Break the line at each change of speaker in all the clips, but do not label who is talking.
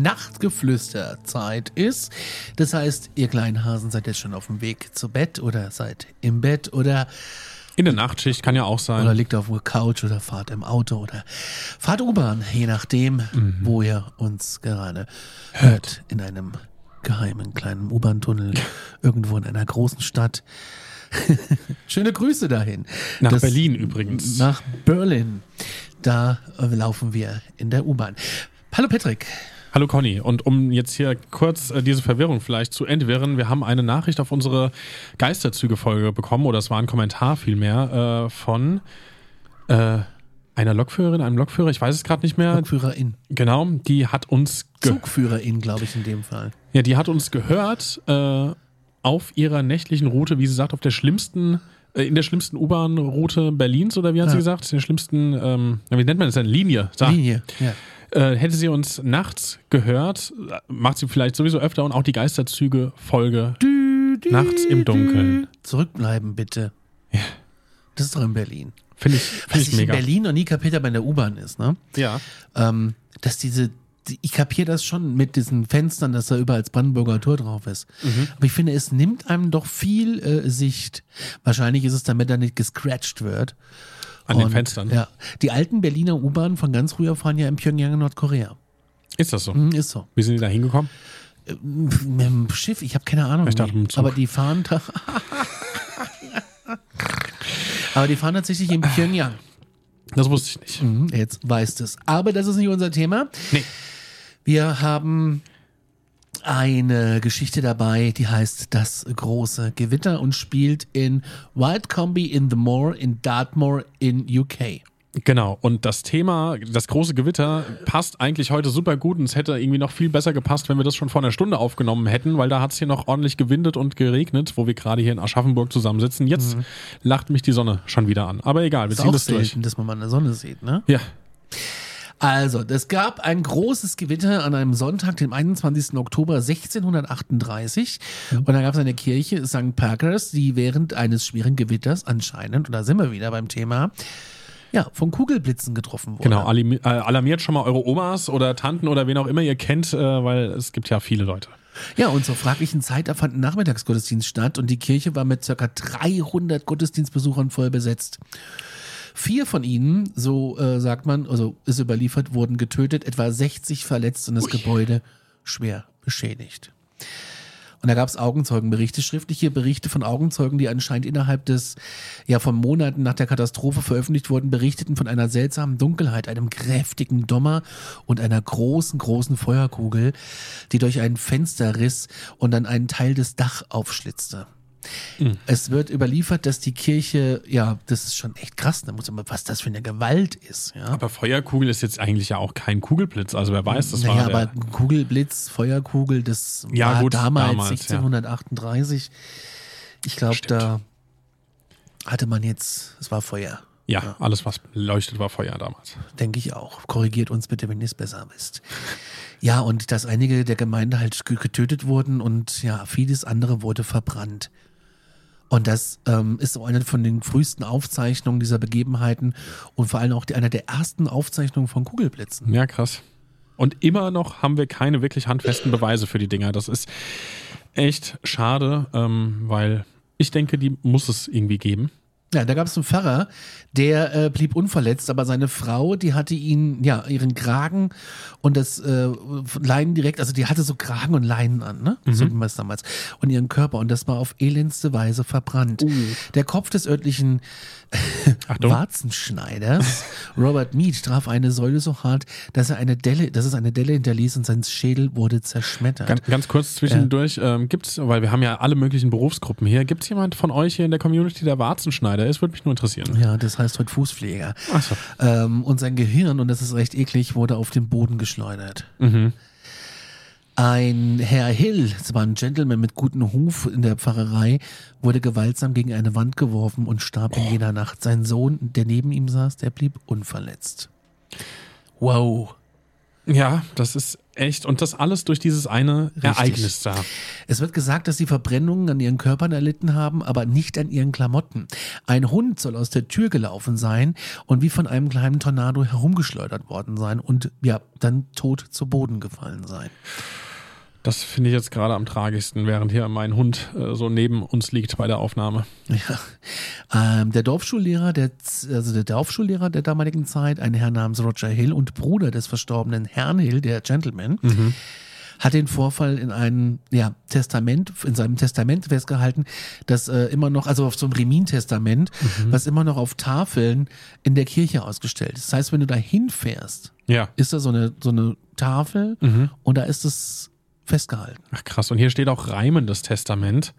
Nachtgeflüsterzeit ist. Das heißt, ihr kleinen Hasen seid jetzt schon auf dem Weg zu Bett oder seid im Bett oder
In der Nachtschicht kann ja auch sein.
oder liegt auf der Couch oder fahrt im Auto oder fahrt U-Bahn, je nachdem, wo ihr uns gerade hört. In einem geheimen kleinen U-Bahn-Tunnel irgendwo in einer großen Stadt. Schöne Grüße dahin.
Nach
Das-
Berlin übrigens.
Nach Berlin. Da laufen wir in der U-Bahn. Hallo Patrick.
Hallo Conny. Und um jetzt hier kurz äh, diese Verwirrung vielleicht zu entwirren, wir haben eine Nachricht auf unsere Geisterzüge-Folge bekommen, oder es war ein Kommentar vielmehr, äh, von äh, einer Lokführerin, einem Lokführer, ich weiß es gerade nicht mehr.
Lokführerin.
Genau, die hat uns
Zugführerin, glaube ich, in dem Fall.
ja, die hat uns gehört äh, auf ihrer nächtlichen Route, wie sie sagt, auf der schlimmsten, äh, in der schlimmsten U-Bahn-Route Berlins, oder wie hat sie
Ja.
gesagt? In der schlimmsten, ähm, wie nennt man das denn? Linie. So.
Linie. Ja.
Äh, hätte sie uns nachts gehört, macht sie vielleicht sowieso öfter und auch die Geisterzüge-Folge nachts im Dunkeln.
Zurückbleiben, bitte.
Ja.
Das ist doch in Berlin.
Finde ich,
Was
find
ich
ich
in
mega.
Berlin noch nie kapiert habe, in der U-Bahn ist, ne?
Ja.
Ähm, dass diese, die, ich kapiere das schon mit diesen Fenstern, dass da überall das Brandenburger Tor drauf ist.
Mhm.
Aber ich finde, es nimmt einem doch viel äh, Sicht. Wahrscheinlich ist es, damit da nicht gescratcht wird.
An den
Und,
Fenstern.
Ja. Die alten Berliner U-Bahnen von ganz früher fahren ja in Pyongyang in Nordkorea.
Ist das so?
Hm, ist so.
Wie sind die da hingekommen?
Mit dem Schiff, ich habe keine Ahnung.
Ich dachte,
wie.
mit dem Zug.
aber die fahren da. aber die fahren tatsächlich in Pyongyang.
Das wusste ich nicht.
Mhm, Jetzt weißt es. Aber das ist nicht unser Thema.
Nee.
Wir haben eine Geschichte dabei, die heißt Das große Gewitter und spielt in Whitecombe in the Moor in Dartmoor in UK.
Genau. Und das Thema, das große Gewitter, passt eigentlich heute super gut und es hätte irgendwie noch viel besser gepasst, wenn wir das schon vor einer Stunde aufgenommen hätten, weil da hat es hier noch ordentlich gewindet und geregnet, wo wir gerade hier in Aschaffenburg zusammensitzen. Jetzt lacht mich die Sonne schon wieder an. Aber egal, wir ziehen das durch.
dass man mal eine Sonne sieht, ne?
Ja.
Also, es gab ein großes Gewitter an einem Sonntag, dem 21. Oktober 1638. Und da gab es eine Kirche, St. Parkers, die während eines schweren Gewitters anscheinend, und da sind wir wieder beim Thema, ja, von Kugelblitzen getroffen wurde.
Genau, äh, alarmiert schon mal eure Omas oder Tanten oder wen auch immer ihr kennt, äh, weil es gibt ja viele Leute.
Ja, und zur fraglichen Zeit da fand ein Nachmittagsgottesdienst statt und die Kirche war mit ca. 300 Gottesdienstbesuchern voll besetzt. Vier von ihnen, so äh, sagt man, also ist überliefert, wurden getötet, etwa 60 verletzt und das Gebäude schwer beschädigt. Und da gab es Augenzeugenberichte, schriftliche Berichte von Augenzeugen, die anscheinend innerhalb des, ja, von Monaten nach der Katastrophe veröffentlicht wurden, berichteten von einer seltsamen Dunkelheit, einem kräftigen Dommer und einer großen, großen Feuerkugel, die durch ein Fenster riss und dann einen Teil des Dach aufschlitzte. Es wird überliefert, dass die Kirche, ja, das ist schon echt krass, da muss man, was das für eine Gewalt ist, ja.
Aber Feuerkugel ist jetzt eigentlich ja auch kein Kugelblitz. Also wer weiß, das
naja,
war
aber
der,
Kugelblitz, Feuerkugel, das
Ja,
war
gut,
damals,
damals, ja.
1638. Ich glaube, da hatte man jetzt, es war Feuer,
ja, alles was leuchtet war Feuer damals.
denke ich auch. Korrigiert uns bitte, wenn ihr es besser wisst. Ja, und dass einige der Gemeinde halt ge- getötet wurden und ja, vieles andere wurde verbrannt. Und das ähm, ist so eine von den frühesten Aufzeichnungen dieser Begebenheiten und vor allem auch die, einer der ersten Aufzeichnungen von Kugelblitzen.
Ja, krass. Und immer noch haben wir keine wirklich handfesten Beweise für die Dinger. Das ist echt schade, ähm, weil ich denke, die muss es irgendwie geben.
Ja, da gab es einen Pfarrer, der äh, blieb unverletzt, aber seine Frau, die hatte ihn, ja, ihren Kragen und das äh, Leinen direkt, also die hatte so Kragen und Leinen an, ne? So wie man es damals. Und ihren Körper und das war auf elendste Weise verbrannt. Der Kopf des örtlichen. Warzenschneiders, Robert Mead, traf eine Säule so hart, dass er eine Delle, dass es eine Delle hinterließ und sein Schädel wurde zerschmettert.
Ganz, ganz kurz zwischendurch, ähm, gibt's, weil wir haben ja alle möglichen Berufsgruppen hier, gibt es jemand von euch hier in der Community, der Warzenschneider ist? Würde mich nur interessieren.
Ja, das heißt heute Fußpfleger.
Ach so.
Ähm, und sein Gehirn, und das ist recht eklig, wurde auf den Boden geschleudert.
Mhm.
Ein Herr Hill, das war ein Gentleman mit gutem Ruf in der Pfarrerei, wurde gewaltsam gegen eine Wand geworfen und starb in jener Nacht. Sein Sohn, der neben ihm saß, der blieb unverletzt. Wow.
Ja, das ist echt. Und das alles durch dieses eine Ereignis da.
Es wird gesagt, dass sie Verbrennungen an ihren Körpern erlitten haben, aber nicht an ihren Klamotten. Ein Hund soll aus der Tür gelaufen sein und wie von einem kleinen Tornado herumgeschleudert worden sein und ja, dann tot zu Boden gefallen sein.
Das finde ich jetzt gerade am tragischsten, während hier mein Hund äh, so neben uns liegt bei der Aufnahme.
Ja. Ähm, der Dorfschullehrer, der, also der Dorfschullehrer der damaligen Zeit, ein Herr namens Roger Hill und Bruder des verstorbenen Herrn Hill, der Gentleman, hat den Vorfall in einem ja, Testament, in seinem Testament festgehalten, das äh, immer noch, also auf so einem Remin-Testament, was immer noch auf Tafeln in der Kirche ausgestellt ist. Das heißt, wenn du da hinfährst,
Ja.
ist da so eine, so eine Tafel und da ist es festgehalten.
Ach krass. Und hier steht auch reimendes Testament.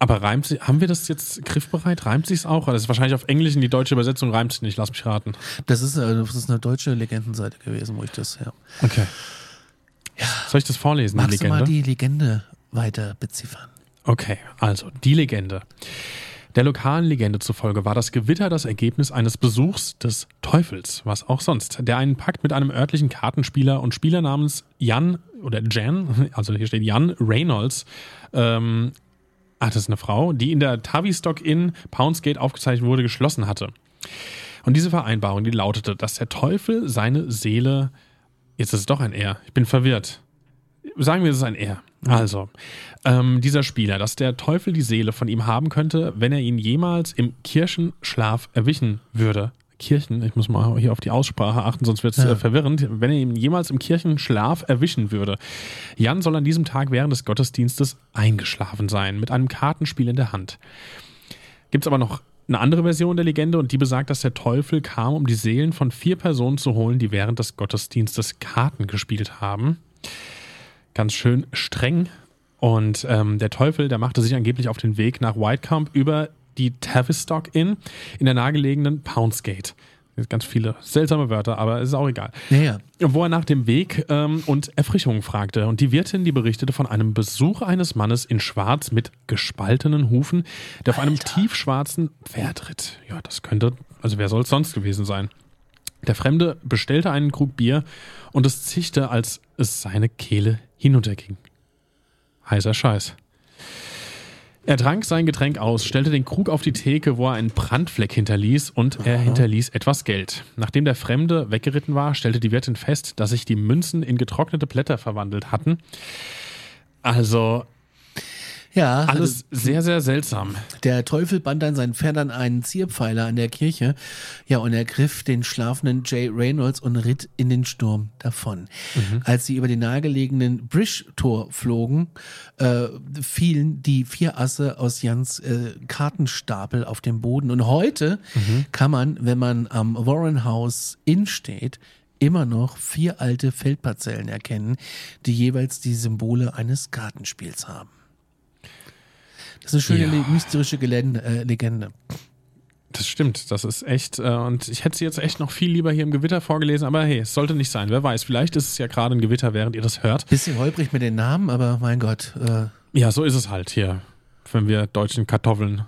Aber reimt sich, haben wir das jetzt griffbereit? Reimt sich's auch? Das ist wahrscheinlich auf Englisch in die deutsche Übersetzung reimt sich nicht, lass mich raten.
Das ist, äh, das ist eine deutsche Legendenseite gewesen, wo ich das, ja.
Okay. Soll ich das vorlesen,
Magst
die
du
Legende?
mal die Legende weiter beziffern?
Okay, also die Legende. Der lokalen Legende zufolge war das Gewitter das Ergebnis eines Besuchs des Teufels, was auch sonst, der einen Pakt mit einem örtlichen Kartenspieler und Spieler namens Jan oder Jan, also hier steht Jan Reynolds, ähm, ach, das ist eine Frau, die in der Tavistock Inn Poundsgate aufgezeichnet wurde, geschlossen hatte. Und diese Vereinbarung, die lautete, dass der Teufel seine Seele, jetzt ist es doch ein Er, ich bin verwirrt. Sagen wir, es ist ein Er. Also, ähm, dieser Spieler, dass der Teufel die Seele von ihm haben könnte, wenn er ihn jemals im Kirchenschlaf erwischen würde. Kirchen, ich muss mal hier auf die Aussprache achten, sonst wird es
Ja.
äh, verwirrend, wenn er ihn jemals im Kirchenschlaf erwischen würde. Jan soll an diesem Tag während des Gottesdienstes eingeschlafen sein, mit einem Kartenspiel in der Hand. Gibt es aber noch eine andere Version der Legende und die besagt, dass der Teufel kam, um die Seelen von vier Personen zu holen, die während des Gottesdienstes Karten gespielt haben. Ganz schön streng. Und ähm, der Teufel, der machte sich angeblich auf den Weg nach Whitecomb über die Tavistock Inn in der nahegelegenen Poundsgate. Ganz viele seltsame Wörter, aber es ist auch egal.
Ja, ja.
Wo er nach dem Weg ähm, und Erfrischung fragte. Und die Wirtin, die berichtete von einem Besuch eines Mannes in Schwarz mit gespaltenen Hufen, der auf einem tiefschwarzen Pferd ritt. Ja, das könnte, also wer soll es sonst gewesen sein? Der Fremde bestellte einen Krug Bier und es zichte, als es seine Kehle hinunterging. Heißer Scheiß. Er trank sein Getränk aus, stellte den Krug auf die Theke, wo er einen Brandfleck hinterließ und er hinterließ etwas Geld. Nachdem der Fremde weggeritten war, stellte die Wirtin fest, dass sich die Münzen in getrocknete Blätter verwandelt hatten. Also
Ja,
alles sehr, sehr seltsam.
Der Teufel band an seinen Pferd an einen Zierpfeiler an der Kirche. Ja, und er griff den schlafenden Jay Reynolds und ritt in den Sturm davon. Als sie über den nahegelegenen Bridge-Tor flogen, äh, fielen die vier Asse aus Jans äh, Kartenstapel auf den Boden. Und heute kann man, wenn man am Warren House Inn steht, immer noch vier alte Feldparzellen erkennen, die jeweils die Symbole eines Kartenspiels haben. Das ist eine schöne
Ja.
mystische Gelände, äh, Legende.
Das stimmt, das ist echt. Äh, und ich hätte sie jetzt echt noch viel lieber hier im Gewitter vorgelesen, aber hey, es sollte nicht sein. Wer weiß, vielleicht ist es ja gerade ein Gewitter, während ihr das hört.
Bisschen holprig mit den Namen, aber mein Gott. Äh,
Ja, so ist es halt hier, wenn wir deutschen Kartoffeln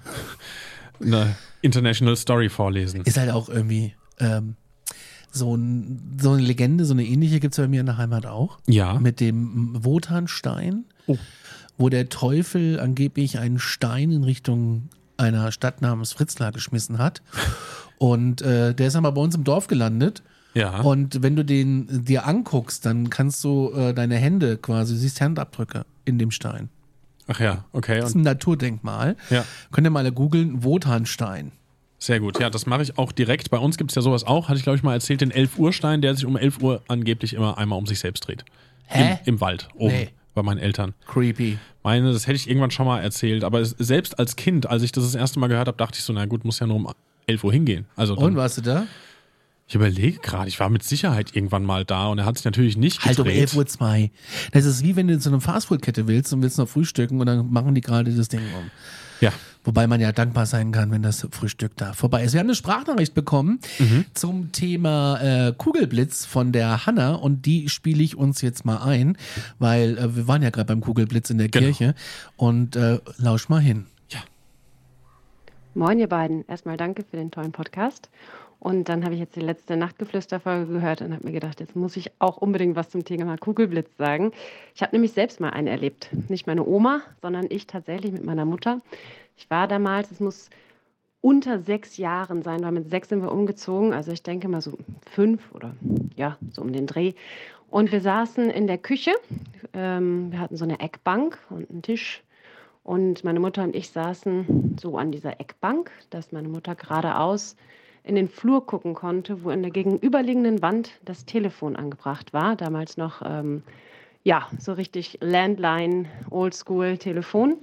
eine International Story vorlesen.
ist halt auch irgendwie ähm, so, ein, so eine Legende, so eine ähnliche gibt es bei mir in der Heimat auch.
Ja.
Mit dem Wotanstein,
Oh.
Wo der Teufel angeblich einen Stein in Richtung einer Stadt namens Fritzlar geschmissen hat. Und äh, der ist aber bei uns im Dorf gelandet.
Ja.
Und wenn du den dir anguckst, dann kannst du äh, deine Hände quasi, du siehst Handabdrücke in dem Stein.
Ach ja, okay.
Das ist ein Naturdenkmal.
Ja.
Könnt ihr mal googeln, Wotanstein.
sehr gut. Ja, das mache ich auch direkt. Bei uns gibt es ja sowas auch, hatte ich glaube ich mal erzählt, den 11 Uhr Stein, der sich um 11 Uhr angeblich immer einmal um sich selbst dreht.
Hä?
Im, Im Wald, oben,
Nee.
Bei meinen Eltern.
Creepy.
Meine, das hätte ich irgendwann schon mal erzählt, aber es, selbst als Kind, als ich das das erste Mal gehört habe, dachte ich so, na gut, muss ja nur um 11 Uhr hingehen. Also dann,
Und warst du da?
ich überlege gerade, ich war mit Sicherheit irgendwann mal da und er hat sich natürlich nicht
Halt um
gedreht.
11 Uhr zwei. Das ist wie wenn du in so eine Fastfood-Kette willst und willst noch frühstücken und dann machen die gerade das Ding um.
Ja,
Wobei man ja dankbar sein kann, wenn das Frühstück da vorbei ist. Wir haben eine Sprachnachricht bekommen zum Thema äh, Kugelblitz von der Hanna und die spiele ich uns jetzt mal ein, weil äh, wir waren ja gerade beim Kugelblitz in der
Genau.
Kirche und äh, lausch mal hin.
Moin, ihr beiden. Erstmal danke für den tollen Podcast. Und dann habe ich jetzt die letzte Nachtgeflüster-Folge gehört und habe mir gedacht, jetzt muss ich auch unbedingt was zum Thema Kugelblitz sagen. Ich habe nämlich selbst mal einen erlebt. Nicht meine Oma, sondern ich tatsächlich mit meiner Mutter. Ich war damals, es muss unter sechs Jahren sein, weil mit sechs sind wir umgezogen. Also ich denke mal so fünf oder ja, so um den Dreh. Und wir saßen in der Küche. Ähm, wir hatten so eine Eckbank und einen Tisch. Und meine Mutter und ich saßen so an dieser Eckbank, dass meine Mutter geradeaus in den Flur gucken konnte, wo in der gegenüberliegenden Wand das Telefon angebracht war. Damals noch, ähm, ja, so richtig Landline, Oldschool-Telefon.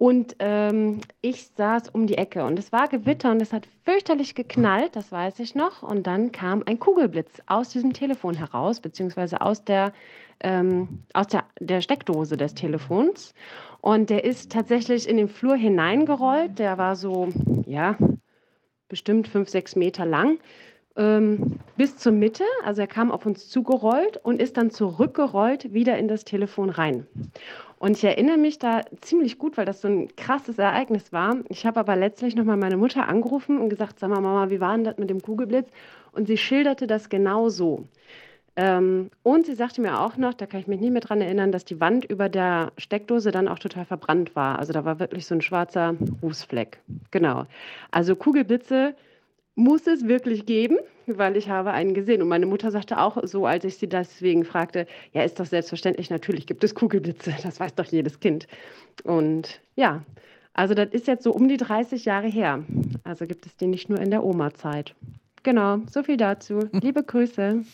Und ähm, ich saß um die Ecke und es war Gewitter und es hat fürchterlich geknallt, das weiß ich noch. Und dann kam ein Kugelblitz aus diesem Telefon heraus, beziehungsweise aus der, ähm, aus der, der Steckdose des Telefons. Und der ist tatsächlich in den Flur hineingerollt. Der war so, ja, bestimmt fünf, sechs Meter lang. Ähm, bis zur Mitte, also er kam auf uns zugerollt und ist dann zurückgerollt wieder in das Telefon rein. Und ich erinnere mich da ziemlich gut, weil das so ein krasses Ereignis war. Ich habe aber letztlich nochmal meine Mutter angerufen und gesagt, sag mal, Mama, wie war denn das mit dem Kugelblitz? Und sie schilderte das genau so. Ähm, und sie sagte mir auch noch, da kann ich mich nicht mehr dran erinnern, dass die Wand über der Steckdose dann auch total verbrannt war. Also da war wirklich so ein schwarzer Rußfleck. Genau. Also Kugelblitze muss es wirklich geben, weil ich habe einen gesehen. Und meine Mutter sagte auch so, als ich sie deswegen fragte, ja, ist doch selbstverständlich, natürlich gibt es Kugelblitze, das weiß doch jedes Kind. Und ja, also das ist jetzt so um die 30 Jahre her. Also gibt es die nicht nur in der Oma-Zeit. Genau, so viel dazu. Liebe Grüße.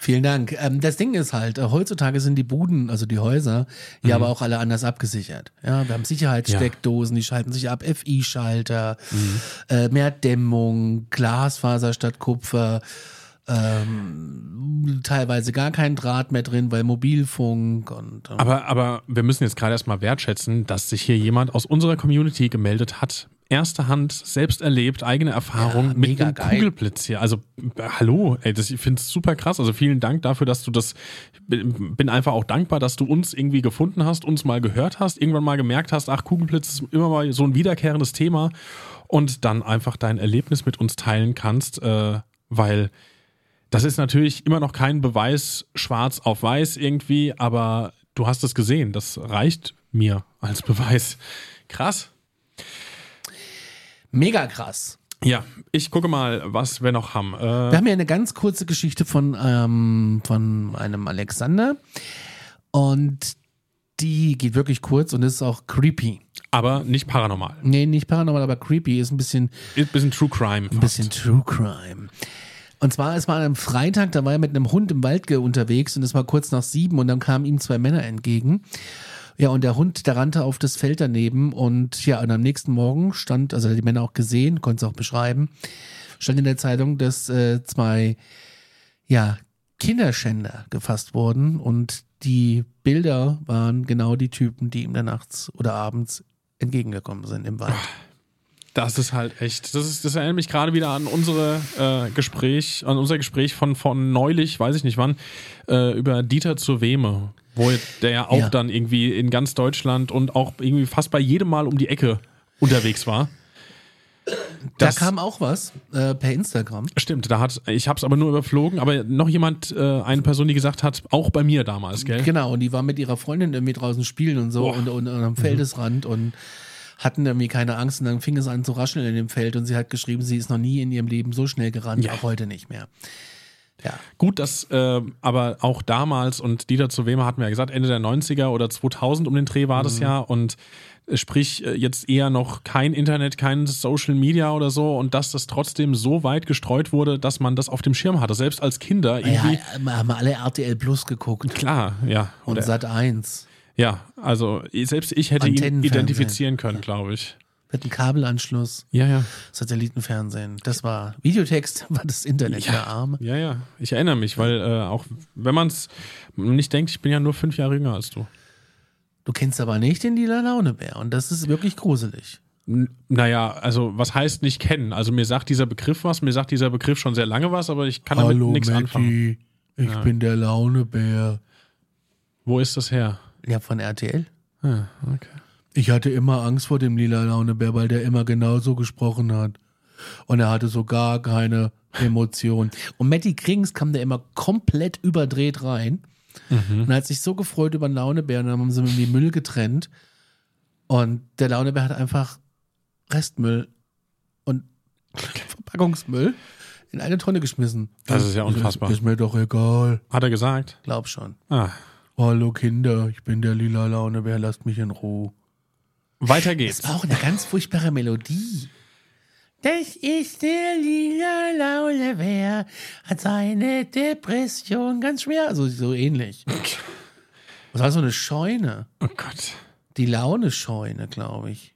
Vielen Dank. Ähm, das Ding ist halt, äh, heutzutage sind die Buden, also die Häuser, ja aber auch alle anders abgesichert. Ja, wir haben Sicherheitssteckdosen, die schalten sich ab, FI-Schalter, äh, mehr Dämmung, Glasfaser statt Kupfer, ähm, teilweise gar kein Draht mehr drin, weil Mobilfunk und ähm,
Aber, aber wir müssen jetzt gerade erstmal wertschätzen, dass sich hier jemand aus unserer Community gemeldet hat. Erste Hand, selbst erlebt, eigene Erfahrung
Ja,
mit dem
geil.
Kugelblitz hier. Also, hallo, ey, das, ich finde es super krass. Also, vielen Dank dafür, dass du das, bin bin einfach auch dankbar, dass du uns irgendwie gefunden hast, uns mal gehört hast, irgendwann mal gemerkt hast, ach, Kugelblitz ist immer mal so ein wiederkehrendes Thema und dann einfach dein Erlebnis mit uns teilen kannst, äh, weil das ist natürlich immer noch kein Beweis schwarz auf weiß irgendwie, aber du hast es gesehen. Das reicht mir als Beweis. Krass.
Mega krass.
Ja, ich gucke mal, was wir noch haben. Äh,
Wir haben ja eine ganz kurze Geschichte von, ähm, von einem Alexander und die geht wirklich kurz und ist auch creepy.
aber nicht paranormal.
Nee, nicht paranormal, aber creepy ist ein bisschen
Ist ein bisschen True Crime.
Ein bisschen True Crime. Und zwar, es war an einem Freitag, da war er mit einem Hund im Wald unterwegs und es war kurz nach sieben und dann kamen ihm zwei Männer entgegen. Ja, und der Hund, der rannte auf das Feld daneben und ja, und am nächsten Morgen stand, also die Männer auch gesehen, konnte es auch beschreiben, stand in der Zeitung, dass äh, zwei, ja, Kinderschänder gefasst wurden und die Bilder waren genau die Typen, die ihm dann nachts oder abends entgegengekommen sind im Wald.
Das ist halt echt. Das, ist, das erinnert mich gerade wieder an unsere äh, Gespräch, an unser Gespräch von, von neulich, weiß ich nicht wann, äh, über Dieter zur Wehme, wo der ja auch
Ja.
dann irgendwie in ganz Deutschland und auch irgendwie fast bei jedem Mal um die Ecke unterwegs war.
Da
Das-
kam auch was äh, per Instagram.
Stimmt, da hat, ich habe es aber nur überflogen, aber noch jemand, äh, eine Person, die gesagt hat, auch bei mir damals, gell?
Genau, und die war mit ihrer Freundin irgendwie draußen spielen und so und, und, und am Feldesrand und hatten irgendwie keine Angst und dann fing es an zu rascheln in dem Feld und sie hat geschrieben, sie ist noch nie in ihrem Leben so schnell gerannt,
Ja.
auch heute nicht mehr. Ja.
Gut, dass äh, aber auch damals und Dieter zu Wema hatten wir ja gesagt, Ende der 90er oder 2000 um den Dreh war das ja und äh, sprich äh, jetzt eher noch kein Internet, kein Social Media oder so und dass das trotzdem so weit gestreut wurde, dass man das auf dem Schirm hatte, selbst als Kinder
Ja,
irgendwie.
haben alle RTL Plus geguckt.
Klar, ja.
Und Sat 1.
ja, also selbst ich hätte ihn identifizieren können, glaube ich.
Mit einem Kabelanschluss,
Ja, ja.
Satellitenfernsehen. Das war Videotext, war das Internet
Ja.
der Arme.
Ja, ja. Ich erinnere mich, weil äh, auch wenn man es nicht denkt, ich bin ja nur fünf Jahre jünger als du.
Du kennst aber nicht den lila Launebär und das ist wirklich gruselig.
N- Naja, also was heißt nicht kennen? Also mir sagt dieser Begriff was, mir sagt dieser Begriff schon sehr lange was, aber ich kann damit nichts anfangen.
ich bin der Launebär.
Wo ist das her?
Ja, von RTL.
Ah, okay.
Ich hatte immer Angst vor dem lila Launebär, weil der immer genauso gesprochen hat. Und er hatte so gar keine Emotion. Und Matty Krings kam da immer komplett überdreht rein. Und er hat sich so gefreut über den Launebär. Und dann haben sie in die Müll getrennt. Und der Launebär hat einfach Restmüll und Verpackungsmüll in eine Tonne geschmissen.
Das ist ja unfassbar.
Ist, ist mir doch egal.
Hat er gesagt?
Glaub schon.
Ah.
Hallo Kinder, ich bin der lila Launebär, lasst mich in Ruhe.
Weiter
Das
geht's.
war auch eine ganz furchtbare Melodie. Das ist der lila Launebär, hat seine Depression ganz schwer. Also so ähnlich. Das war so eine Scheune.
Oh Gott.
Die Laune-Scheune, glaube ich.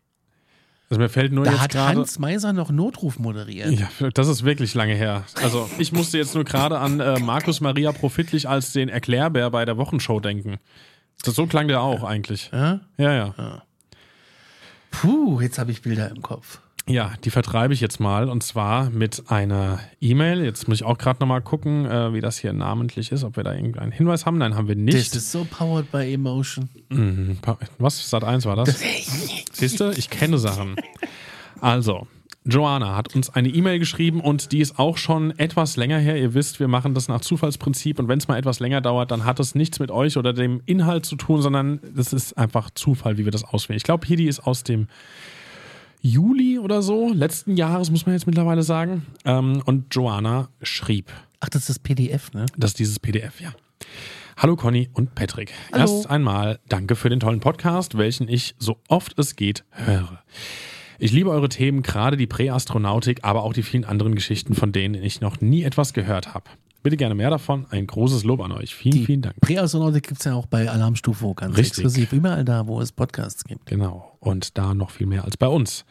Also mir fällt nur
Da
jetzt
hat
gerade.
Hans Meiser noch Notruf moderiert.
Ja, das ist wirklich lange her. Also ich musste jetzt nur gerade an äh, Markus Maria Profitlich als den Erklärbär bei der Wochenshow denken. Das, so klang der auch eigentlich.
Ja?
Ja, ja.
Puh, jetzt habe ich Bilder im Kopf.
Ja, die vertreibe ich jetzt mal und zwar mit einer E-Mail. Jetzt muss ich auch gerade nochmal gucken, äh, wie das hier namentlich ist, ob wir da irgendeinen Hinweis haben. Nein, haben wir
Das
nicht.
ist so powered by Emotion.
Mhm. Was? Sat 1 war das? Siehst du, ich kenne Sachen. Also, Joanna hat uns eine E-Mail geschrieben und die ist auch schon etwas länger her. Ihr wisst, wir machen das nach Zufallsprinzip und wenn es mal etwas länger dauert, dann hat das nichts mit euch oder dem Inhalt zu tun, sondern das ist einfach Zufall, wie wir das auswählen. Ich glaube, hier die ist aus dem Juli oder so, letzten Jahres, muss man jetzt mittlerweile sagen. Ähm, und Joanna schrieb.
Ach, das ist das PDF, ne?
Das ist dieses PDF, ja. Hallo Conny und Patrick.
Hallo.
Erst einmal danke für den tollen Podcast, welchen ich so oft es geht höre. Ich liebe eure Themen, gerade die Präastronautik, aber auch die vielen anderen Geschichten, von denen ich noch nie etwas gehört habe. Bitte gerne mehr davon. Ein großes Lob an euch. Vielen,
Die
vielen Dank.
Präastronauten gibt es ja auch bei Alarmstufe ganz
Richtig.
exklusiv. Überall da, wo es Podcasts gibt.
Genau. Und da noch viel mehr als bei uns.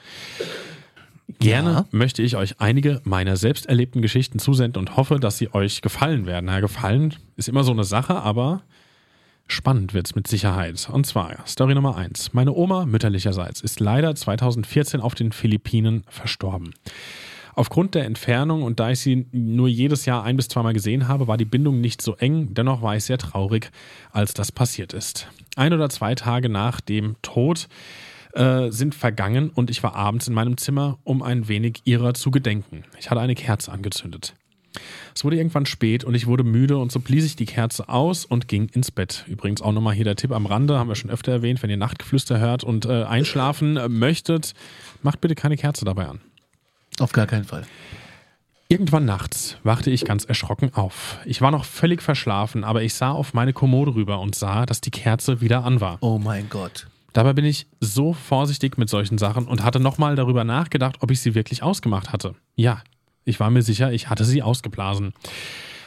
Gerne
Ja.
möchte ich euch einige meiner selbst erlebten Geschichten zusenden und hoffe, dass sie euch gefallen werden. Na, gefallen ist immer so eine Sache, aber spannend wird's mit Sicherheit. Und zwar Story Nummer eins: Meine Oma mütterlicherseits ist leider 2014 auf den Philippinen verstorben. Aufgrund der Entfernung und da ich sie nur jedes Jahr ein bis zweimal gesehen habe, war die Bindung nicht so eng. Dennoch war ich sehr traurig, als das passiert ist. Ein oder zwei Tage nach dem Tod äh, sind vergangen und ich war abends in meinem Zimmer, um ein wenig ihrer zu gedenken. Ich hatte eine Kerze angezündet. Es wurde irgendwann spät und ich wurde müde und so blies ich die Kerze aus und ging ins Bett. Übrigens auch nochmal hier der Tipp am Rande, haben wir schon öfter erwähnt, wenn ihr Nachtgeflüster hört und äh, einschlafen äh, möchtet, macht bitte keine Kerze dabei an.
Auf gar keinen Fall.
Irgendwann nachts wachte ich ganz erschrocken auf. Ich war noch völlig verschlafen, aber ich sah auf meine Kommode rüber und sah, dass die Kerze wieder an war.
Oh mein Gott.
Dabei bin ich so vorsichtig mit solchen Sachen und hatte nochmal darüber nachgedacht, ob ich sie wirklich ausgemacht hatte. Ja, ich war mir sicher, ich hatte sie ausgeblasen.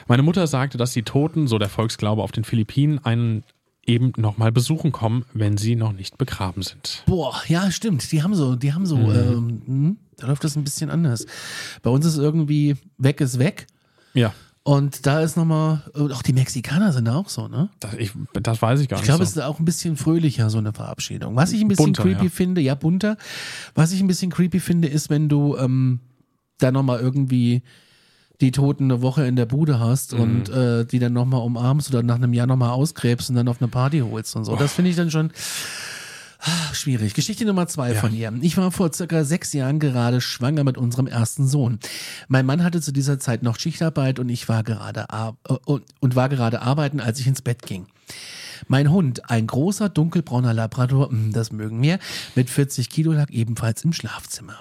Meine Mutter sagte, dass die Toten, so der Volksglaube auf den Philippinen, einen eben nochmal besuchen kommen, wenn sie noch nicht begraben sind.
Boah, ja, stimmt. Die haben so, die haben so, ähm, hm, da läuft das ein bisschen anders. Bei uns ist irgendwie weg ist weg.
Ja,
Und da ist nochmal, auch die Mexikaner sind da auch so, ne?
das, ich, das weiß ich gar
Ich
nicht.
glaube,
so.
es ist auch ein bisschen fröhlicher, so eine Verabschiedung. Was ich ein bisschen
Bunter,
creepy
ja.
finde, ja, bunter. Was ich ein bisschen creepy finde, ist, wenn du ähm, da nochmal irgendwie die Toten eine Woche in der Bude hast
Mhm.
und äh, die dann nochmal umarmst oder nach einem Jahr nochmal ausgräbst und dann auf eine Party holst und so. Das finde ich dann schon ah, schwierig. Geschichte Nummer zwei von ihr. Ich war vor circa sechs Jahren gerade schwanger mit unserem ersten Sohn. Mein Mann hatte zu dieser Zeit noch Schichtarbeit und ich war gerade ar- äh, und, und war gerade arbeiten, als ich ins Bett ging. Mein Hund, ein großer dunkelbrauner Labrador, mm, das mögen wir, mit 40 Kilo lag ebenfalls im Schlafzimmer.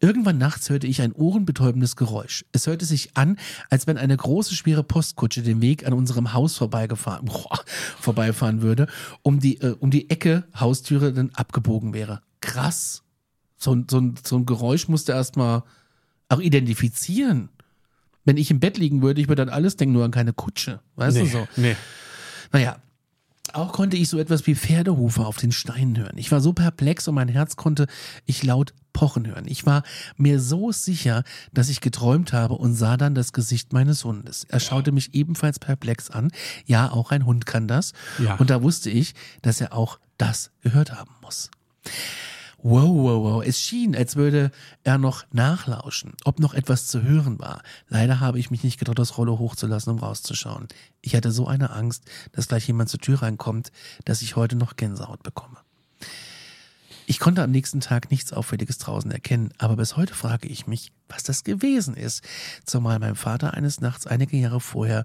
Irgendwann nachts hörte ich ein ohrenbetäubendes Geräusch. Es hörte sich an, als wenn eine große, schwere Postkutsche den Weg an unserem Haus vorbeigefahren, boah, vorbeifahren würde, um die, äh, um die Ecke Haustüre dann abgebogen wäre. Krass. So, ein- so, so ein Geräusch musste erstmal auch identifizieren. Wenn ich im Bett liegen würde, ich würde dann alles denken, nur an keine Kutsche. Weißt du so?
nee.
Naja, auch konnte ich so etwas wie Pferdehufe auf den Steinen hören. Ich war so perplex und mein Herz konnte ich laut pochen hören. Ich war mir so sicher, dass ich geträumt habe und sah dann das Gesicht meines Hundes. Er schaute mich ebenfalls perplex an. Ja, auch ein Hund kann das.
Ja.
Und da wusste ich, dass er auch das gehört haben muss. Wow, wow, wow. Es schien, als würde er noch nachlauschen, ob noch etwas zu hören war. Leider habe ich mich nicht getraut, das Rollo hochzulassen, um rauszuschauen. Ich hatte so eine Angst, dass gleich jemand zur Tür reinkommt, dass ich heute noch Gänsehaut bekomme. Ich konnte am nächsten Tag nichts Auffälliges draußen erkennen, aber bis heute frage ich mich, was das gewesen ist, zumal mein Vater eines Nachts einige Jahre vorher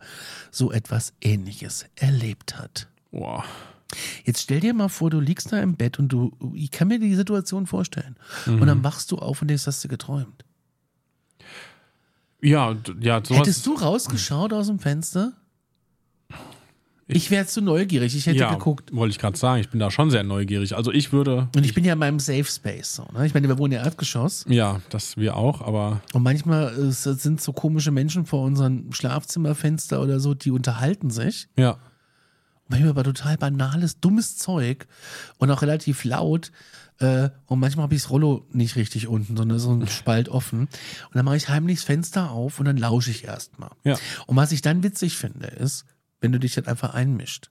so etwas Ähnliches erlebt hat.
Boah.
Jetzt stell dir mal vor, du liegst da im Bett und du, ich kann mir die Situation vorstellen. Und dann wachst du auf und denkst, hast du geträumt.
Ja, ja, sowas.
Hättest du rausgeschaut aus dem Fenster? Ich wäre zu neugierig, ich hätte
ja,
geguckt.
wollte ich gerade sagen, ich bin da schon sehr neugierig. Also ich würde,
Und ich bin ja in meinem Safe Space. So, ne? Ich meine, wir wohnen ja Erdgeschoss.
ja, das wir auch, aber
Und manchmal äh, es sind so komische Menschen vor unserem Schlafzimmerfenster oder so, die unterhalten sich.
ja.
Manchmal aber total banales, dummes Zeug und auch relativ laut. Äh, und manchmal habe ich das Rollo nicht richtig unten, sondern so ein Spalt offen. Und dann mache ich heimlich das Fenster auf und dann lausche ich erstmal.
Ja.
Und was ich dann witzig finde, ist, wenn du dich dann einfach einmischt.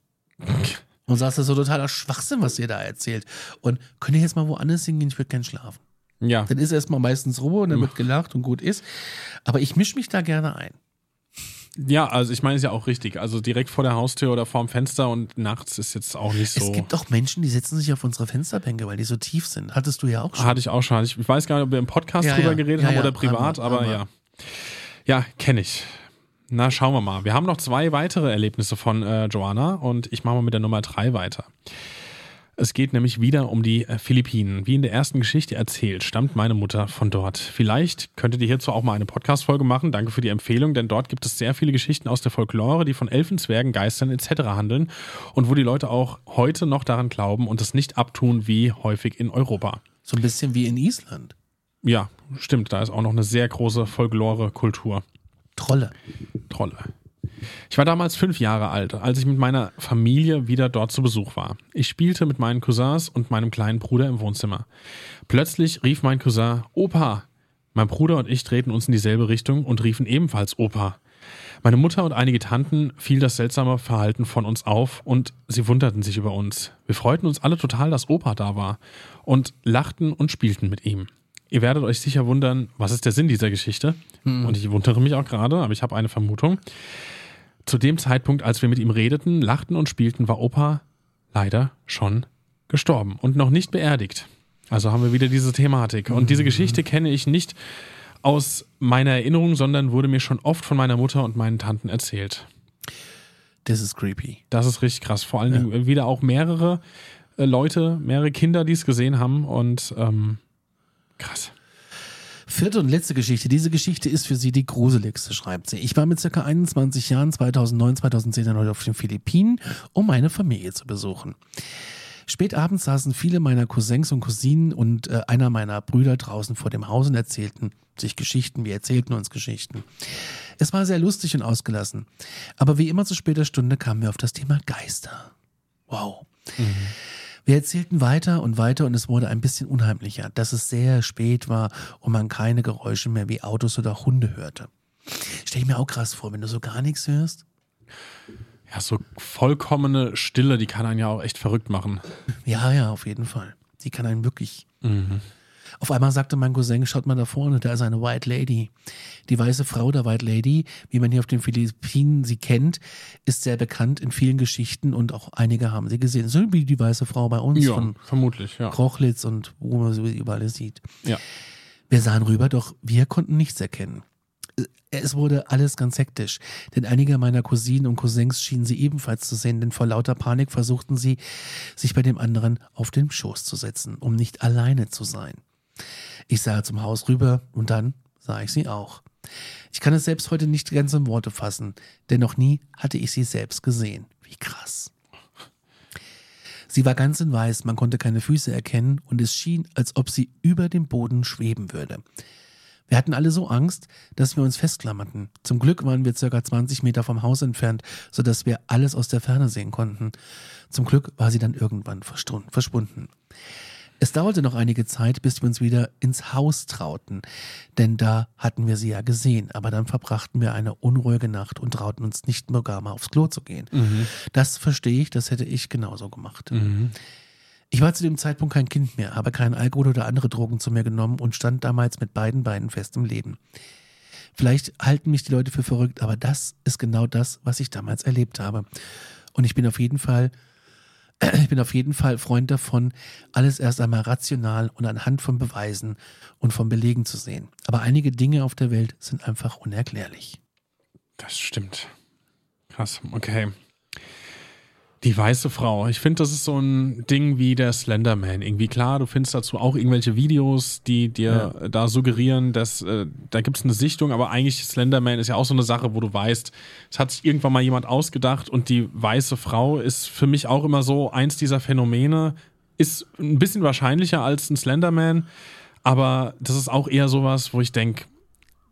Und sagst, das ist so totaler Schwachsinn, was ihr da erzählt. Und könnt ihr jetzt mal woanders hingehen, ich würde gern schlafen.
Ja.
Dann ist erstmal meistens Ruhe und dann wird gelacht und gut ist. Aber ich mische mich da gerne ein.
Ja, also ich meine, ist ja auch richtig. Also direkt vor der Haustür oder vorm Fenster und nachts ist jetzt auch nicht so.
Es gibt auch Menschen, die setzen sich auf unsere Fensterbänke, weil die so tief sind. Hattest du ja auch schon.
Hatte ich auch schon. Ich weiß gar nicht, ob wir im Podcast
Ja,
drüber
ja.
geredet
Ja,
haben oder privat, aber ja. Ja, kenne ich. Na, schauen wir mal. Wir haben noch zwei weitere Erlebnisse von äh, Joanna und ich mache mal mit der Nummer drei weiter. Es geht nämlich wieder um die äh, Philippinen. Wie in der ersten Geschichte erzählt, stammt meine Mutter von dort. Vielleicht könntet ihr hierzu auch mal eine Podcast-Folge machen. Danke für die Empfehlung, denn dort gibt es sehr viele Geschichten aus der Folklore, die von Elfen, Zwergen, Geistern etc. handeln und wo die Leute auch heute noch daran glauben und es nicht abtun wie häufig in Europa.
So ein bisschen wie in Island.
Ja, stimmt. Da ist auch noch eine sehr große Folklore-Kultur.
Trolle.
Trolle. Ich war damals fünf Jahre alt, als ich mit meiner Familie wieder dort zu Besuch war. Ich spielte mit meinen Cousins und meinem kleinen Bruder im Wohnzimmer. Plötzlich rief mein Cousin Opa. Mein Bruder und ich drehten uns in dieselbe Richtung und riefen ebenfalls Opa. Meine Mutter und einige Tanten fiel das seltsame Verhalten von uns auf und sie wunderten sich über uns. Wir freuten uns alle total, dass Opa da war und lachten und spielten mit ihm. Ihr werdet euch sicher wundern, was ist der Sinn dieser Geschichte? Und ich wundere mich auch gerade, aber ich habe eine Vermutung. Zu dem Zeitpunkt, als wir mit ihm redeten, lachten und spielten, war Opa leider schon gestorben und noch nicht beerdigt. Also haben wir wieder diese Thematik. Und diese Geschichte kenne ich nicht aus meiner Erinnerung, sondern wurde mir schon oft von meiner Mutter und meinen Tanten erzählt.
Das ist creepy.
Das ist richtig krass. Vor allen Dingen wieder auch mehrere äh, Leute, mehrere Kinder, die es gesehen haben und ähm, krass.
Vierte und letzte Geschichte. Diese Geschichte ist für sie die gruseligste, schreibt sie. Ich war mit circa 21 Jahren 2009, 2010 dann heute auf den Philippinen, um meine Familie zu besuchen. Spät abends saßen viele meiner Cousins und Cousinen und äh, einer meiner Brüder draußen vor dem Haus und erzählten sich Geschichten. Wir erzählten uns Geschichten. Es war sehr lustig und ausgelassen. Aber wie immer zu später Stunde kamen wir auf das Thema Geister. Wow. Wir erzählten weiter und weiter und es wurde ein bisschen unheimlicher, dass es sehr spät war und man keine Geräusche mehr wie Autos oder Hunde hörte. Stell ich mir auch krass vor, wenn du so gar nichts hörst.
Ja, so vollkommene Stille, die kann einen ja auch echt verrückt machen.
Ja, ja, auf jeden Fall. Die kann einen wirklich.
Mhm.
Auf einmal sagte mein Cousin, schaut mal da vorne, da ist eine White Lady. Die weiße Frau der White Lady, wie man hier auf den Philippinen sie kennt, ist sehr bekannt in vielen Geschichten und auch einige haben sie gesehen. So wie die weiße Frau bei uns
Ja,
von
vermutlich, ja.
Krochlitz und wo man sie überall sieht.
ja.
Wir sahen rüber, doch wir konnten nichts erkennen. Es wurde alles ganz hektisch, denn einige meiner Cousinen und Cousins schienen sie ebenfalls zu sehen, denn vor lauter Panik versuchten sie, sich bei dem anderen auf den Schoß zu setzen, um nicht alleine zu sein. Ich sah zum Haus rüber und dann sah ich sie auch. Ich kann es selbst heute nicht ganz in Worte fassen, denn noch nie hatte ich sie selbst gesehen. Wie krass. Sie war ganz in weiß, man konnte keine Füße erkennen und es schien, als ob sie über dem Boden schweben würde. Wir hatten alle so Angst, dass wir uns festklammerten. Zum Glück waren wir circa 20 Meter vom Haus entfernt, sodass wir alles aus der Ferne sehen konnten. Zum Glück war sie dann irgendwann verschwunden. Es dauerte noch einige Zeit, bis wir uns wieder ins Haus trauten, denn da hatten wir sie ja gesehen, aber dann verbrachten wir eine unruhige Nacht und trauten uns nicht mehr gar mal aufs Klo zu gehen. Mhm. Das verstehe ich, das hätte ich genauso gemacht. Mhm. Ich war zu dem Zeitpunkt kein Kind mehr, habe keinen Alkohol oder andere Drogen zu mir genommen und stand damals mit beiden Beinen fest im Leben. Vielleicht halten mich die Leute für verrückt, aber das ist genau das, was ich damals erlebt habe. Und ich bin auf jeden Fall, ich bin auf jeden Fall Freund davon, alles erst einmal rational und anhand von Beweisen und von Belegen zu sehen. Aber einige Dinge auf der Welt sind einfach unerklärlich.
Das stimmt. Krass, okay. Die weiße Frau. Ich finde, das ist so ein Ding wie der Slenderman. Irgendwie klar, du findest dazu auch irgendwelche Videos, die dir ja. da suggerieren, dass äh, da gibt es eine Sichtung, aber eigentlich Slenderman ist ja auch so eine Sache, wo du weißt, es hat sich irgendwann mal jemand ausgedacht und die weiße Frau ist für mich auch immer so eins dieser Phänomene, ist ein bisschen wahrscheinlicher als ein Slenderman, aber das ist auch eher sowas, wo ich denke,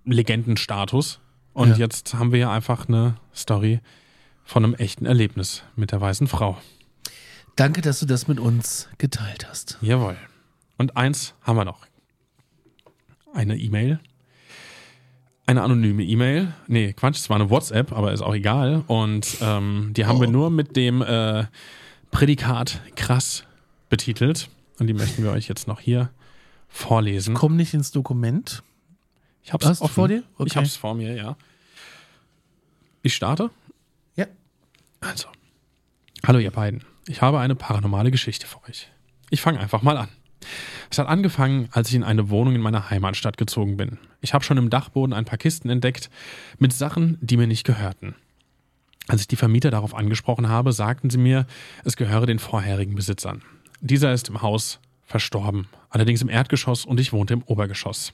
Legendenstatus. Und ja. jetzt haben wir ja einfach eine Story von einem echten Erlebnis mit der weißen Frau.
Danke, dass du das mit uns geteilt hast.
Jawohl. Und eins haben wir noch. Eine E-Mail. Eine anonyme E-Mail. Nee, Quatsch, es war eine WhatsApp, aber ist auch egal. Und ähm, die haben oh. wir nur mit dem äh, Prädikat krass betitelt. Und die möchten wir euch jetzt noch hier vorlesen.
Komm nicht ins Dokument.
Ich hab's Hast vor dir? Okay. Ich hab's vor mir, ja. Ich starte. Also, hallo ihr beiden. Ich habe eine paranormale Geschichte für euch. Ich fange einfach mal an. Es hat angefangen, als ich in eine Wohnung in meiner Heimatstadt gezogen bin. Ich habe schon im Dachboden ein paar Kisten entdeckt mit Sachen, die mir nicht gehörten. Als ich die Vermieter darauf angesprochen habe, sagten sie mir, es gehöre den vorherigen Besitzern. Dieser ist im Haus verstorben, allerdings im Erdgeschoss und ich wohnte im Obergeschoss.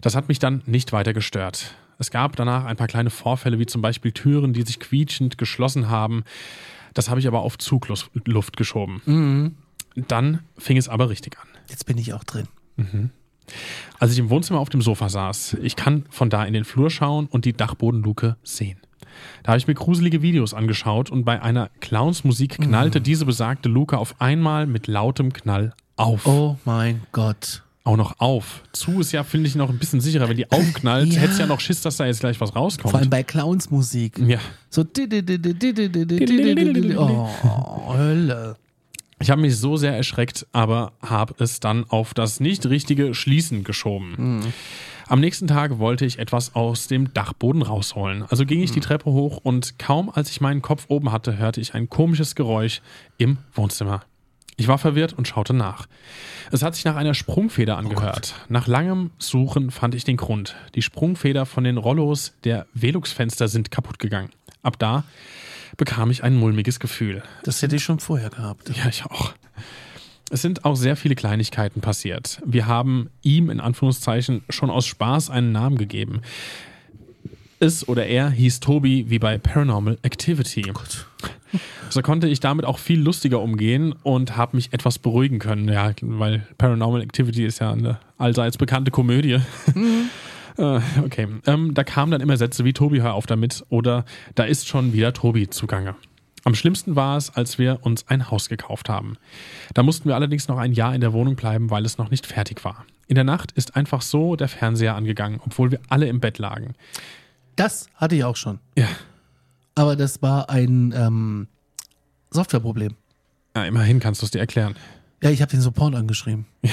Das hat mich dann nicht weiter gestört. Es gab danach ein paar kleine Vorfälle, wie zum Beispiel Türen, die sich quietschend geschlossen haben. Das habe ich aber auf Zugluft geschoben. Mhm. Dann fing es aber richtig an.
Jetzt bin ich auch drin. Mhm.
Als ich im Wohnzimmer auf dem Sofa saß, ich kann von da in den Flur schauen und die Dachbodenluke sehen. Da habe ich mir gruselige Videos angeschaut und bei einer Clownsmusik knallte mhm. diese besagte Luke auf einmal mit lautem Knall auf.
Oh mein Gott
auch noch auf. Zu ist ja, finde ich, noch ein bisschen sicherer. Wenn die aufknallt, ja. hättest ja noch Schiss, dass da jetzt gleich was rauskommt.
Vor allem bei Clownsmusik.
Ja.
So. Oh, Hölle.
Ich habe mich so sehr erschreckt, aber habe es dann auf das nicht richtige Schließen geschoben. Mhm. Am nächsten Tag wollte ich etwas aus dem Dachboden rausholen. Also ging ich die Treppe hoch und kaum als ich meinen Kopf oben hatte, hörte ich ein komisches Geräusch im Wohnzimmer. Ich war verwirrt und schaute nach. Es hat sich nach einer Sprungfeder oh angehört. Oh nach langem Suchen fand ich den Grund. Die Sprungfeder von den Rollos der Velux-Fenster sind kaputt gegangen. Ab da bekam ich ein mulmiges Gefühl.
Das hätte ich schon vorher gehabt.
Ja, ich auch. Es sind auch sehr viele Kleinigkeiten passiert. Wir haben ihm in Anführungszeichen schon aus Spaß einen Namen gegeben. Es oder er hieß Tobi wie bei Paranormal Activity. Oh Gott. So konnte ich damit auch viel lustiger umgehen und habe mich etwas beruhigen können. Ja, weil Paranormal Activity ist ja eine allseits bekannte Komödie. Mhm. Äh, okay. Ähm, da kamen dann immer Sätze wie Tobi, hör auf damit oder da ist schon wieder Tobi zugange. Am schlimmsten war es, als wir uns ein Haus gekauft haben. Da mussten wir allerdings noch ein Jahr in der Wohnung bleiben, weil es noch nicht fertig war. In der Nacht ist einfach so der Fernseher angegangen, obwohl wir alle im Bett lagen.
Das hatte ich auch schon.
Ja.
Aber das war ein ähm, Softwareproblem.
Ja, immerhin kannst du es dir erklären.
Ja, ich habe den Support angeschrieben.
Ja.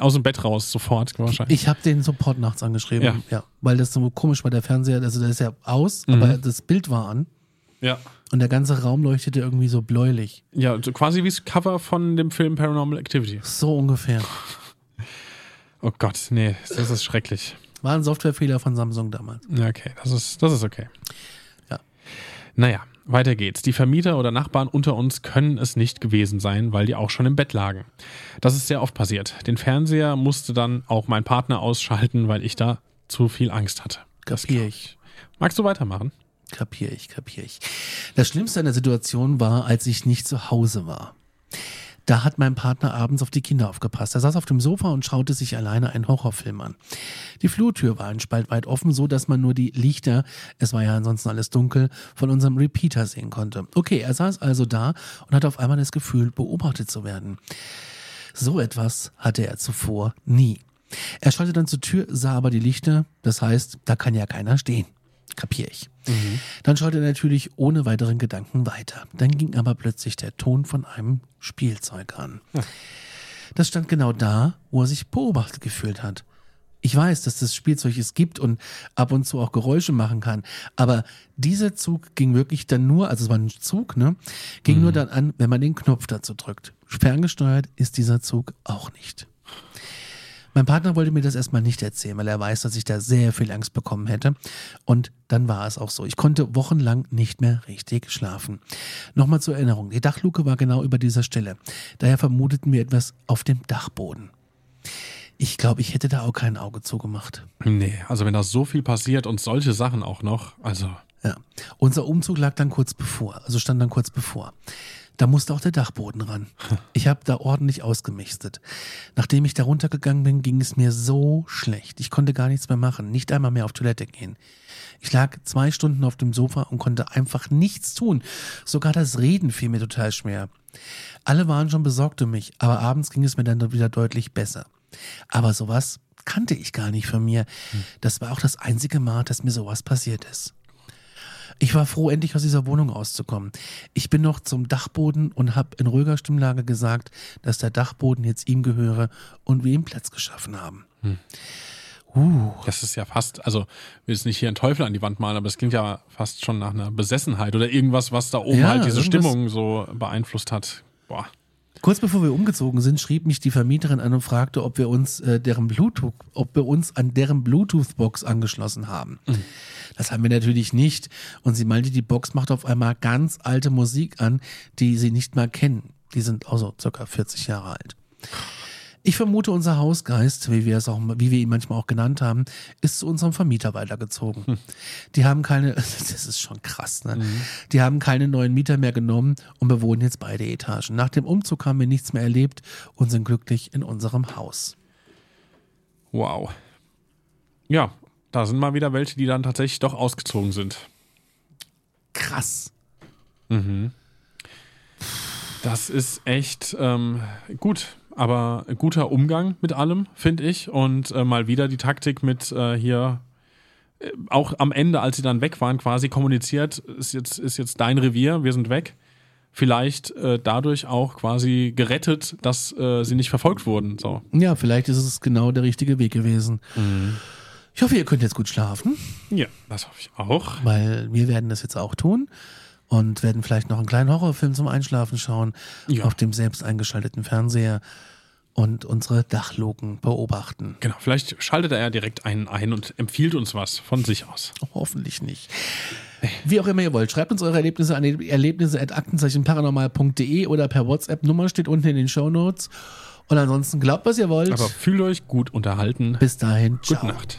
Aus dem Bett raus, sofort wahrscheinlich.
Ich habe den Support nachts angeschrieben. Ja. ja. Weil das so komisch war, der Fernseher, also der ist ja aus, mhm. aber das Bild war an.
Ja.
Und der ganze Raum leuchtete irgendwie so bläulich.
Ja, so quasi wie das Cover von dem Film Paranormal Activity.
So ungefähr.
Oh Gott, nee, das ist schrecklich.
War ein Softwarefehler von Samsung damals.
Ja, okay, das ist, das ist okay.
Ja.
Naja, weiter geht's. Die Vermieter oder Nachbarn unter uns können es nicht gewesen sein, weil die auch schon im Bett lagen. Das ist sehr oft passiert. Den Fernseher musste dann auch mein Partner ausschalten, weil ich da zu viel Angst hatte.
Kapier ich.
Magst du weitermachen?
Kapier ich, kapier ich. Das Schlimmste an der Situation war, als ich nicht zu Hause war. Da hat mein Partner abends auf die Kinder aufgepasst. Er saß auf dem Sofa und schaute sich alleine einen Horrorfilm an. Die Flurtür war ein Spalt weit offen, so dass man nur die Lichter, es war ja ansonsten alles dunkel, von unserem Repeater sehen konnte. Okay, er saß also da und hatte auf einmal das Gefühl, beobachtet zu werden. So etwas hatte er zuvor nie. Er schaltete dann zur Tür, sah aber die Lichter, das heißt, da kann ja keiner stehen. Kapier ich. Mhm. Dann schaute er natürlich ohne weiteren Gedanken weiter. Dann ging aber plötzlich der Ton von einem Spielzeug an. Ja. Das stand genau da, wo er sich beobachtet gefühlt hat. Ich weiß, dass das Spielzeug es gibt und ab und zu auch Geräusche machen kann. Aber dieser Zug ging wirklich dann nur, also es war ein Zug, ne? Ging mhm. nur dann an, wenn man den Knopf dazu drückt. Ferngesteuert ist dieser Zug auch nicht. Mein Partner wollte mir das erstmal nicht erzählen, weil er weiß, dass ich da sehr viel Angst bekommen hätte. Und dann war es auch so. Ich konnte wochenlang nicht mehr richtig schlafen. Nochmal zur Erinnerung. Die Dachluke war genau über dieser Stelle. Daher vermuteten wir etwas auf dem Dachboden. Ich glaube, ich hätte da auch kein Auge zugemacht.
Nee, also wenn da so viel passiert und solche Sachen auch noch, also.
Ja. Unser Umzug lag dann kurz bevor, also stand dann kurz bevor. Da musste auch der Dachboden ran. Ich habe da ordentlich ausgemistet. Nachdem ich da runtergegangen bin, ging es mir so schlecht. Ich konnte gar nichts mehr machen, nicht einmal mehr auf Toilette gehen. Ich lag zwei Stunden auf dem Sofa und konnte einfach nichts tun. Sogar das Reden fiel mir total schwer. Alle waren schon besorgt um mich, aber abends ging es mir dann wieder deutlich besser. Aber sowas kannte ich gar nicht von mir. Das war auch das einzige Mal, dass mir sowas passiert ist. Ich war froh, endlich aus dieser Wohnung auszukommen. Ich bin noch zum Dachboden und habe in ruhiger Stimmlage gesagt, dass der Dachboden jetzt ihm gehöre und wir ihm Platz geschaffen haben. Hm.
Uh. Das ist ja fast, also will jetzt nicht hier einen Teufel an die Wand malen, aber es klingt ja fast schon nach einer Besessenheit oder irgendwas, was da oben ja, halt diese Stimmung so beeinflusst hat. Boah.
Kurz bevor wir umgezogen sind, schrieb mich die Vermieterin an und fragte, ob wir uns äh, deren Bluetooth, ob wir uns an deren Bluetooth-Box angeschlossen haben. Mhm. Das haben wir natürlich nicht. Und sie meinte, die Box macht auf einmal ganz alte Musik an, die sie nicht mal kennen. Die sind also circa 40 Jahre alt. Ich vermute, unser Hausgeist, wie wir es auch, wie wir ihn manchmal auch genannt haben, ist zu unserem Vermieter weitergezogen. Hm. Die haben keine, das ist schon krass, ne? Mhm. Die haben keine neuen Mieter mehr genommen und bewohnen jetzt beide Etagen. Nach dem Umzug haben wir nichts mehr erlebt und sind glücklich in unserem Haus.
Wow. Ja, da sind mal wieder welche, die dann tatsächlich doch ausgezogen sind.
Krass.
Mhm. Das ist echt ähm, gut aber guter Umgang mit allem, finde ich. Und äh, mal wieder die Taktik mit äh, hier äh, auch am Ende, als sie dann weg waren, quasi kommuniziert, ist jetzt, ist jetzt dein Revier, wir sind weg. Vielleicht äh, dadurch auch quasi gerettet, dass äh, sie nicht verfolgt wurden. So.
Ja, vielleicht ist es genau der richtige Weg gewesen. Mhm. Ich hoffe, ihr könnt jetzt gut schlafen.
Ja, das hoffe ich auch.
Weil wir werden das jetzt auch tun und werden vielleicht noch einen kleinen Horrorfilm zum Einschlafen schauen ja. auf dem selbst eingeschalteten Fernseher und unsere Dachluken beobachten.
Genau, vielleicht schaltet er ja direkt einen ein und empfiehlt uns was von sich aus.
Hoffentlich nicht. Wie auch immer ihr wollt, schreibt uns eure Erlebnisse an erlebnisse.aktenzeichenparanormal.de oder per WhatsApp. Nummer steht unten in den Show Notes. Und ansonsten glaubt, was ihr wollt.
Aber fühlt euch gut unterhalten.
Bis dahin,
ciao. Gute Nacht.